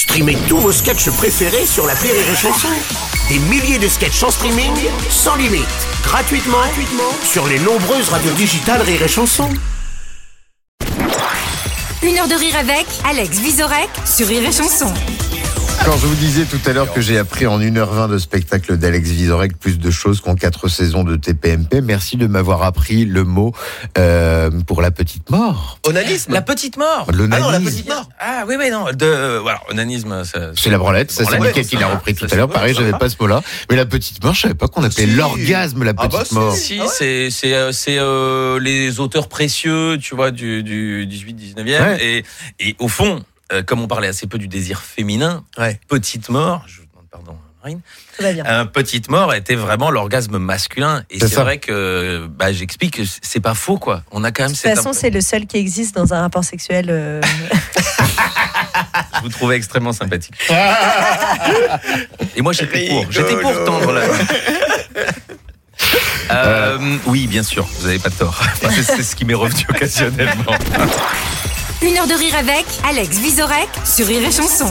Streamez tous vos sketchs préférés sur la Rire et Chanson. Des milliers de sketchs en streaming, sans limite, gratuitement, gratuitement sur les nombreuses radios digitales Rire et Chanson. Une heure de rire avec Alex Visorek sur Rire et Chanson. Quand je vous disais tout à l'heure que j'ai appris en 1h20 de spectacle d'Alex Vizorek plus de choses qu'en 4 saisons de TPMP, merci de m'avoir appris le mot euh, pour la petite mort. Onanisme La petite mort. L'onanisme. Ah non, la petite mort Ah oui, oui, non. De, euh, voilà, onanisme. ça- C'est la branlette, ça c'est Mickaël qui l'a repris tout à l'heure. Pareil, j'avais va. pas ce mot-là. Mais la petite mort, je savais pas qu'on appelait Si. l'orgasme la Ah bah petite si. mort. Si, Ah c'est euh, c'est euh, les auteurs précieux, tu vois, du, du 18-19e. Ouais. Et, et au fond, euh, comme on parlait assez peu du désir féminin, Ouais. petite mort, je vous demande pardon, Marine, un petite mort était vraiment l'orgasme masculin. Et C'est vrai que bah, j'explique que c'est pas faux, quoi. On a quand même De toute cette façon, imp- c'est le seul qui existe dans un rapport sexuel. euh, Je vous trouvais extrêmement sympathique. Et moi, j'étais pour. J'étais pour tendre la Euh, oui, bien sûr, vous n'avez pas tort. Enfin, c'est ce qui m'est revenu occasionnellement. Une heure de rire avec Alex Visorek sur Rire et Chanson.